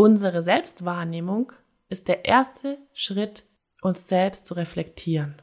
Unsere Selbstwahrnehmung ist der erste Schritt, uns selbst zu reflektieren.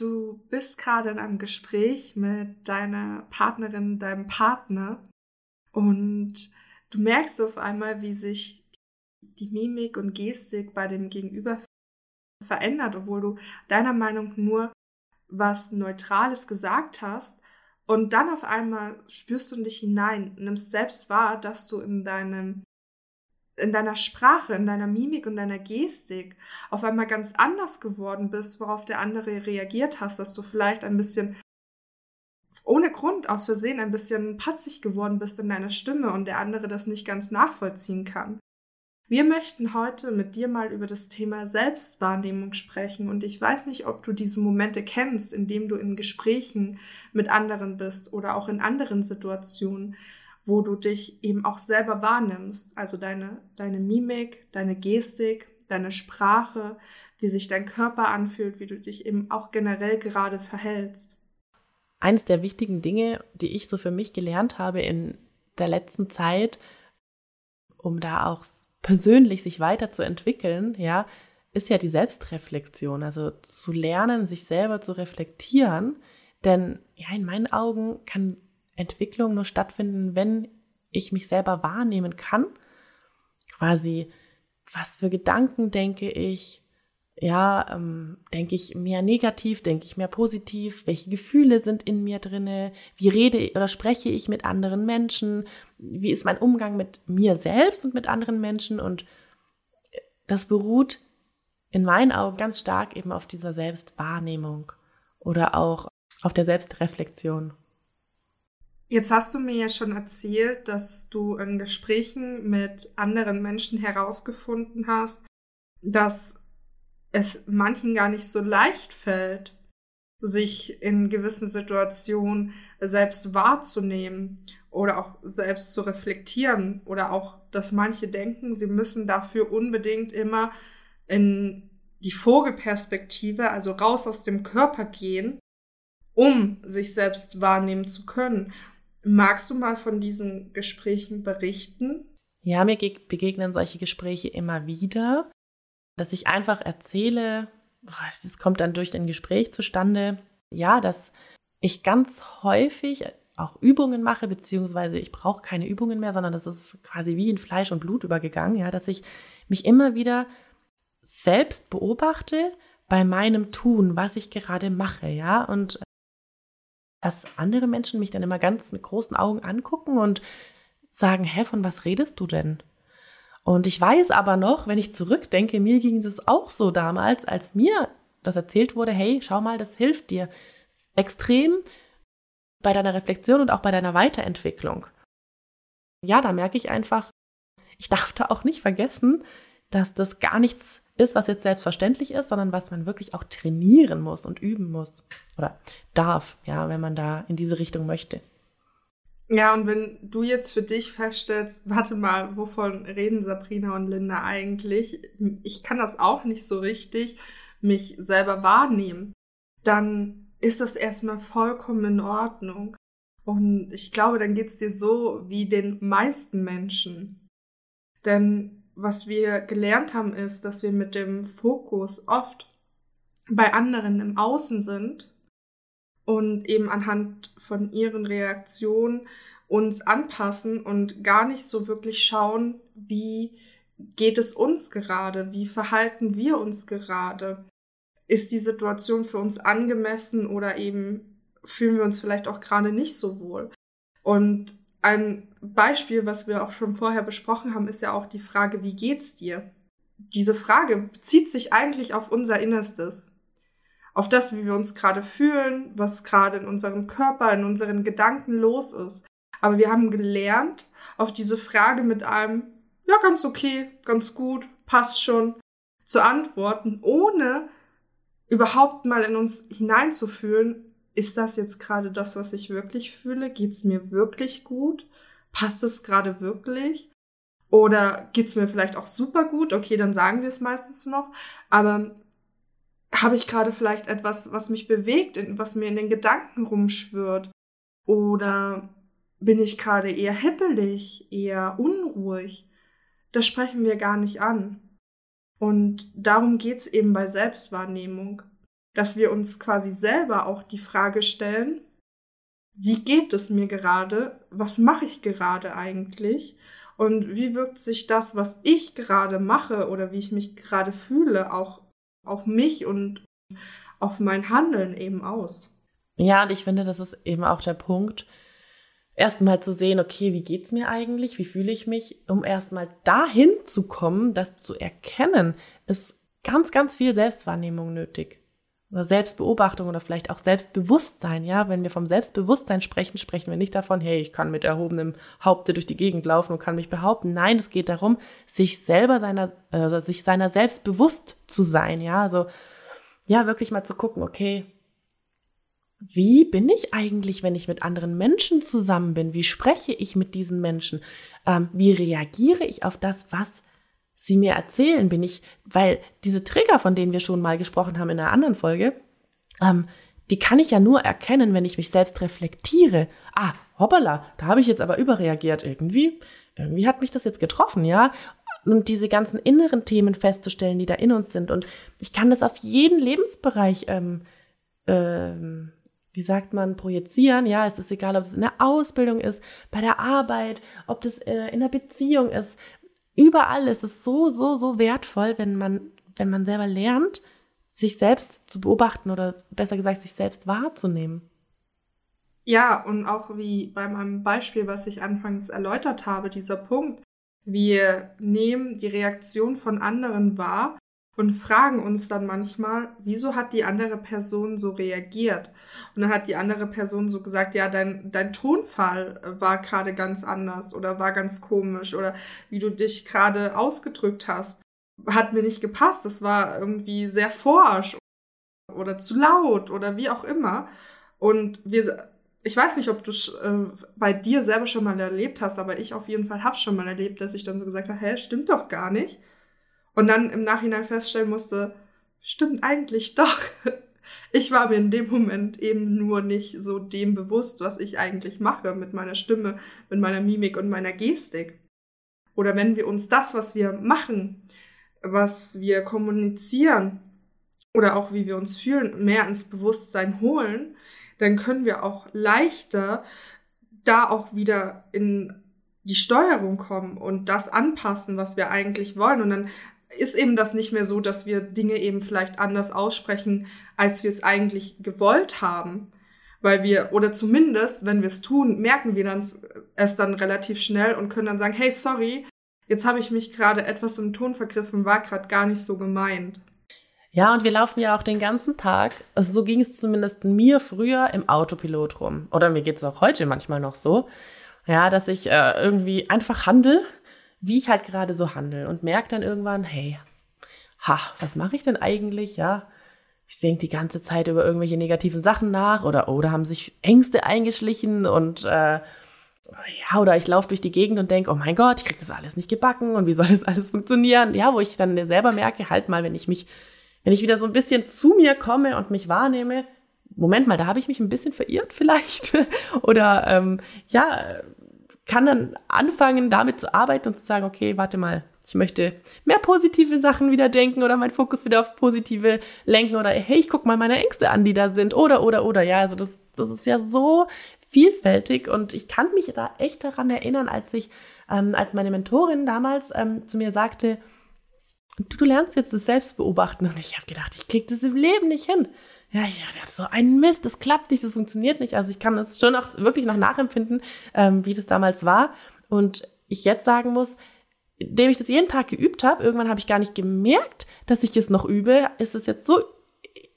du bist gerade in einem Gespräch mit deiner Partnerin, deinem Partner und du merkst auf einmal, wie sich die Mimik und Gestik bei dem Gegenüber verändert, obwohl du deiner Meinung nur was Neutrales gesagt hast. Und dann auf einmal spürst du in dich hinein, nimmst selbst wahr, dass du in deinem in deiner Sprache, in deiner Mimik und deiner Gestik auf einmal ganz anders geworden bist, worauf der andere reagiert hast, dass du vielleicht ein bisschen ohne Grund aus Versehen ein bisschen patzig geworden bist in deiner Stimme und der andere das nicht ganz nachvollziehen kann. Wir möchten heute mit dir mal über das Thema Selbstwahrnehmung sprechen und ich weiß nicht, ob du diese Momente kennst, in dem du in Gesprächen mit anderen bist oder auch in anderen Situationen, wo du dich eben auch selber wahrnimmst. Also deine, deine Mimik, deine Gestik, deine Sprache, wie sich dein Körper anfühlt, wie du dich eben auch generell gerade verhältst. Eines der wichtigen Dinge, die ich so für mich gelernt habe in der letzten Zeit, um da auch persönlich sich weiterzuentwickeln, ja, ist ja die Selbstreflexion. Also zu lernen, sich selber zu reflektieren. Denn ja, in meinen Augen kann Entwicklung nur stattfinden, wenn ich mich selber wahrnehmen kann. Quasi, was für Gedanken denke ich? Ja, ähm, denke ich mehr negativ, denke ich mehr positiv? Welche Gefühle sind in mir drinne? Wie rede oder spreche ich mit anderen Menschen? Wie ist mein Umgang mit mir selbst und mit anderen Menschen? Und das beruht in meinen Augen ganz stark eben auf dieser Selbstwahrnehmung oder auch auf der Selbstreflexion. Jetzt hast du mir ja schon erzählt, dass du in Gesprächen mit anderen Menschen herausgefunden hast, dass es manchen gar nicht so leicht fällt, sich in gewissen Situationen selbst wahrzunehmen oder auch selbst zu reflektieren oder auch, dass manche denken, sie müssen dafür unbedingt immer in die Vogelperspektive, also raus aus dem Körper gehen, um sich selbst wahrnehmen zu können. Magst du mal von diesen Gesprächen berichten? Ja, mir begegnen solche Gespräche immer wieder, dass ich einfach erzähle, das kommt dann durch ein Gespräch zustande, ja, dass ich ganz häufig auch Übungen mache, beziehungsweise ich brauche keine Übungen mehr, sondern das ist quasi wie in Fleisch und Blut übergegangen, ja, dass ich mich immer wieder selbst beobachte bei meinem Tun, was ich gerade mache, ja, und dass andere Menschen mich dann immer ganz mit großen Augen angucken und sagen, hä, von was redest du denn? Und ich weiß aber noch, wenn ich zurückdenke, mir ging das auch so damals, als mir das erzählt wurde, hey, schau mal, das hilft dir extrem bei deiner Reflexion und auch bei deiner Weiterentwicklung. Ja, da merke ich einfach, ich darf da auch nicht vergessen, dass das gar nichts ist, was jetzt selbstverständlich ist, sondern was man wirklich auch trainieren muss und üben muss oder darf, ja, wenn man da in diese Richtung möchte. Ja, und wenn du jetzt für dich feststellst, warte mal, wovon reden Sabrina und Linda eigentlich? Ich kann das auch nicht so richtig mich selber wahrnehmen. Dann ist das erstmal vollkommen in Ordnung. Und ich glaube, dann geht's dir so wie den meisten Menschen. Denn was wir gelernt haben, ist, dass wir mit dem Fokus oft bei anderen im Außen sind und eben anhand von ihren Reaktionen uns anpassen und gar nicht so wirklich schauen, wie geht es uns gerade, wie verhalten wir uns gerade, ist die Situation für uns angemessen oder eben fühlen wir uns vielleicht auch gerade nicht so wohl. Und ein Beispiel, was wir auch schon vorher besprochen haben, ist ja auch die Frage, wie geht's dir? Diese Frage bezieht sich eigentlich auf unser Innerstes. Auf das, wie wir uns gerade fühlen, was gerade in unserem Körper, in unseren Gedanken los ist. Aber wir haben gelernt, auf diese Frage mit einem, ja, ganz okay, ganz gut, passt schon, zu antworten, ohne überhaupt mal in uns hineinzufühlen, ist das jetzt gerade das, was ich wirklich fühle? Geht es mir wirklich gut? Passt es gerade wirklich? Oder geht es mir vielleicht auch super gut? Okay, dann sagen wir es meistens noch. Aber habe ich gerade vielleicht etwas, was mich bewegt, was mir in den Gedanken rumschwirrt? Oder bin ich gerade eher hippelig, eher unruhig? Das sprechen wir gar nicht an. Und darum geht's eben bei Selbstwahrnehmung, dass wir uns quasi selber auch die Frage stellen, wie geht es mir gerade? Was mache ich gerade eigentlich? Und wie wirkt sich das, was ich gerade mache oder wie ich mich gerade fühle, auch auf mich und auf mein Handeln eben aus? Ja, und ich finde, das ist eben auch der Punkt, erstmal zu sehen, okay, wie geht's mir eigentlich? Wie fühle ich mich? Um erstmal dahin zu kommen, das zu erkennen, ist ganz, ganz viel Selbstwahrnehmung nötig. Oder Selbstbeobachtung oder vielleicht auch Selbstbewusstsein, ja. Wenn wir vom Selbstbewusstsein sprechen, sprechen wir nicht davon, hey, ich kann mit erhobenem Haupte durch die Gegend laufen und kann mich behaupten. Nein, es geht darum, sich selber seiner, äh, sich seiner selbst bewusst zu sein, ja. Also, ja, wirklich mal zu gucken, okay, wie bin ich eigentlich, wenn ich mit anderen Menschen zusammen bin? Wie spreche ich mit diesen Menschen? Ähm, wie reagiere ich auf das, was sie mir erzählen? Bin ich, weil diese Trigger, von denen wir schon mal gesprochen haben in einer anderen Folge, ähm, die kann ich ja nur erkennen, wenn ich mich selbst reflektiere. Ah, hoppala, da habe ich jetzt aber überreagiert. Irgendwie, irgendwie hat mich das jetzt getroffen, ja? Und diese ganzen inneren Themen festzustellen, die da in uns sind. Und ich kann das auf jeden Lebensbereich ähm, ähm, wie sagt man, projizieren. Ja, es ist egal, ob es in der Ausbildung ist, bei der Arbeit, ob das äh, in der Beziehung ist. Überall ist es so, so, so wertvoll, wenn man, wenn man selber lernt, sich selbst zu beobachten oder besser gesagt, sich selbst wahrzunehmen. Ja, und auch wie bei meinem Beispiel, was ich anfangs erläutert habe, dieser Punkt. Wir nehmen die Reaktion von anderen wahr und fragen uns dann manchmal, wieso hat die andere Person so reagiert? Und dann hat die andere Person so gesagt, ja, dein, dein Tonfall war gerade ganz anders oder war ganz komisch oder wie du dich gerade ausgedrückt hast, hat mir nicht gepasst. Das war irgendwie sehr forsch oder zu laut oder wie auch immer. Und wir, ich weiß nicht, ob du äh, bei dir selber schon mal erlebt hast, aber ich auf jeden Fall habe schon mal erlebt, dass ich dann so gesagt habe, hä, stimmt doch gar nicht. Und dann im Nachhinein feststellen musste, stimmt eigentlich doch. Ich war mir in dem Moment eben nur nicht so dem bewusst, was ich eigentlich mache mit meiner Stimme, mit meiner Mimik und meiner Gestik. Oder wenn wir uns das, was wir machen, was wir kommunizieren oder auch wie wir uns fühlen, mehr ins Bewusstsein holen, dann können wir auch leichter da auch wieder in die Steuerung kommen und das anpassen, was wir eigentlich wollen. Und dann ist eben das nicht mehr so, dass wir Dinge eben vielleicht anders aussprechen, als wir es eigentlich gewollt haben. Weil wir, oder zumindest, wenn wir es tun, merken wir dann es dann relativ schnell und können dann sagen, hey, sorry, jetzt habe ich mich gerade etwas im Ton vergriffen, war gerade gar nicht so gemeint. Ja, und wir laufen ja auch den ganzen Tag, also so ging es zumindest mir früher im Autopilot rum. Oder mir geht es auch heute manchmal noch so, ja, dass ich äh, irgendwie einfach handle wie ich halt gerade so handle und merke dann irgendwann, hey, ha, was mache ich denn eigentlich? Ja, ich denke die ganze Zeit über irgendwelche negativen Sachen nach oder oder haben sich Ängste eingeschlichen und äh, ja, oder ich laufe durch die Gegend und denke, oh mein Gott, ich krieg das alles nicht gebacken und wie soll das alles funktionieren? Ja, wo ich dann selber merke, halt mal, wenn ich mich, wenn ich wieder so ein bisschen zu mir komme und mich wahrnehme, Moment mal, da habe ich mich ein bisschen verirrt vielleicht. oder ähm, ja, kann dann anfangen, damit zu arbeiten und zu sagen, okay, warte mal, ich möchte mehr positive Sachen wieder denken oder meinen Fokus wieder aufs Positive lenken oder hey, ich guck mal meine Ängste an, die da sind oder oder oder. Ja, also das, das ist ja so vielfältig und ich kann mich da echt daran erinnern, als ich, ähm, als meine Mentorin damals ähm, zu mir sagte, du, du lernst jetzt das Selbstbeobachten. Und ich habe gedacht, ich krieg das im Leben nicht hin ja, ja, das ist so ein Mist, das klappt nicht, das funktioniert nicht. Also ich kann das schon auch wirklich noch nachempfinden, ähm, wie das damals war. Und ich jetzt sagen muss, indem ich das jeden Tag geübt habe, irgendwann habe ich gar nicht gemerkt, dass ich es noch übe, ist es jetzt so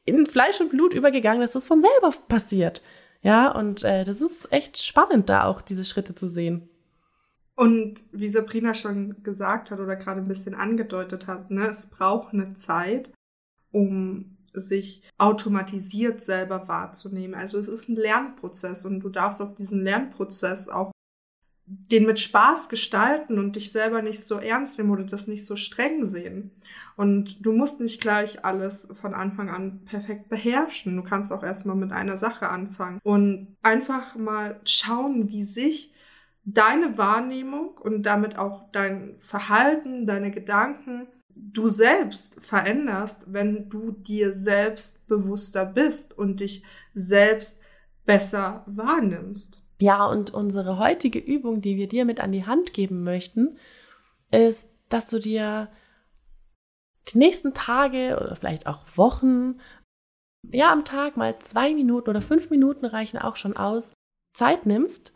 in Fleisch und Blut übergegangen, dass das von selber passiert. Ja, und äh, das ist echt spannend, da auch diese Schritte zu sehen. Und wie Sabrina schon gesagt hat oder gerade ein bisschen angedeutet hat, ne, es braucht eine Zeit, um sich automatisiert selber wahrzunehmen. Also es ist ein Lernprozess und du darfst auf diesen Lernprozess auch den mit Spaß gestalten und dich selber nicht so ernst nehmen oder das nicht so streng sehen. Und du musst nicht gleich alles von Anfang an perfekt beherrschen. Du kannst auch erstmal mit einer Sache anfangen und einfach mal schauen, wie sich deine Wahrnehmung und damit auch dein Verhalten, deine Gedanken, du selbst veränderst, wenn du dir selbst bewusster bist und dich selbst besser wahrnimmst. Ja, und unsere heutige Übung, die wir dir mit an die Hand geben möchten, ist, dass du dir die nächsten Tage oder vielleicht auch Wochen, ja, am Tag mal zwei Minuten oder fünf Minuten reichen auch schon aus, Zeit nimmst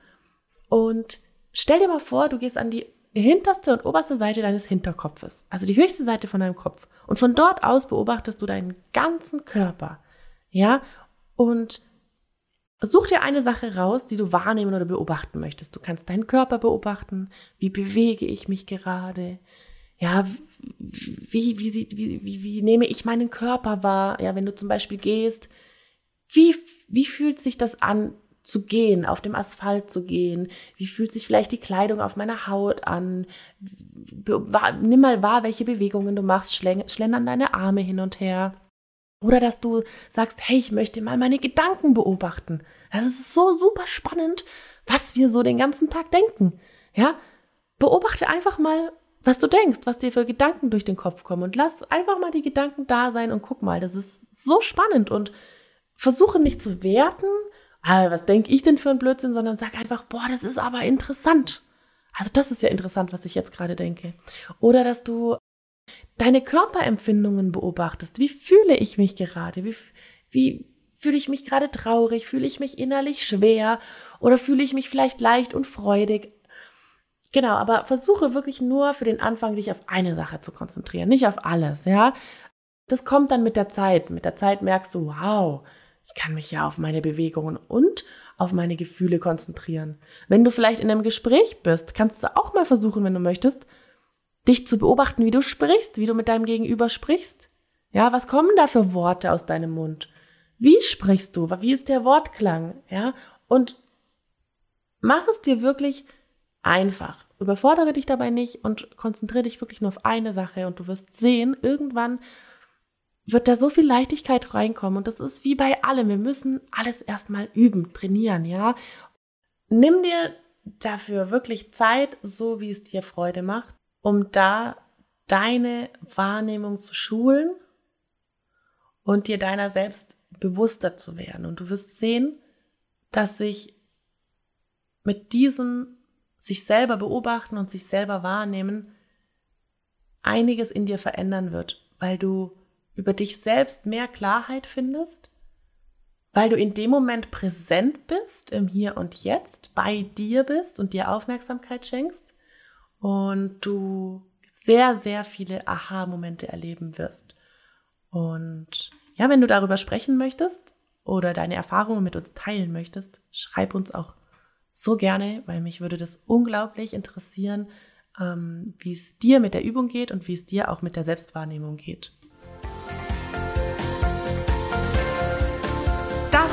und stell dir mal vor, du gehst an die hinterste und oberste Seite deines Hinterkopfes, also die höchste Seite von deinem Kopf. Und von dort aus beobachtest du deinen ganzen Körper. Ja, und such dir eine Sache raus, die du wahrnehmen oder beobachten möchtest. Du kannst deinen Körper beobachten. Wie bewege ich mich gerade? Ja, wie, wie, wie, wie, wie nehme ich meinen Körper wahr? Ja, wenn du zum Beispiel gehst, wie, wie fühlt sich das an, zu gehen, auf dem Asphalt zu gehen? Wie fühlt sich vielleicht die Kleidung auf meiner Haut an? Nimm mal wahr, welche Bewegungen du machst, schlendern deine Arme hin und her. Oder dass du sagst, hey, ich möchte mal meine Gedanken beobachten. Das ist so super spannend, was wir so den ganzen Tag denken. Ja, beobachte einfach mal, was du denkst, was dir für Gedanken durch den Kopf kommen und lass einfach mal die Gedanken da sein und guck mal, das ist so spannend und versuche nicht zu werten, ah, was denke ich denn für ein Blödsinn, sondern sag einfach, boah, das ist aber interessant. Also das ist ja interessant, was ich jetzt gerade denke. Oder dass du deine Körperempfindungen beobachtest. Wie fühle ich mich gerade? Wie, wie fühle ich mich gerade traurig? Fühle ich mich innerlich schwer? Oder fühle ich mich vielleicht leicht und freudig? Genau, aber versuche wirklich nur für den Anfang dich auf eine Sache zu konzentrieren, nicht auf alles, ja? Das kommt dann mit der Zeit. Mit der Zeit merkst du, wow, ich kann mich ja auf meine Bewegungen und auf meine Gefühle konzentrieren. Wenn du vielleicht in einem Gespräch bist, kannst du auch mal versuchen, wenn du möchtest, dich zu beobachten, wie du sprichst, wie du mit deinem Gegenüber sprichst. Ja, was kommen da für Worte aus deinem Mund? Wie sprichst du? Wie ist der Wortklang? Ja, und mach es dir wirklich einfach. Überfordere dich dabei nicht und konzentriere dich wirklich nur auf eine Sache und du wirst sehen, irgendwann wird da so viel Leichtigkeit reinkommen. Und das ist wie bei allem. Wir müssen alles erstmal üben, trainieren, ja. Nimm dir dafür wirklich Zeit, so wie es dir Freude macht, um da deine Wahrnehmung zu schulen und dir deiner selbst bewusster zu werden. Und du wirst sehen, dass sich mit diesem sich selber beobachten und sich selber wahrnehmen einiges in dir verändern wird, weil du über dich selbst mehr Klarheit findest, weil du in dem Moment präsent bist, im Hier und Jetzt, bei dir bist und dir Aufmerksamkeit schenkst und du sehr, sehr viele Aha-Momente erleben wirst. Und ja, wenn du darüber sprechen möchtest oder deine Erfahrungen mit uns teilen möchtest, schreib uns auch so gerne, weil mich würde das unglaublich interessieren, ähm, wie es dir mit der Übung geht und wie es dir auch mit der Selbstwahrnehmung geht.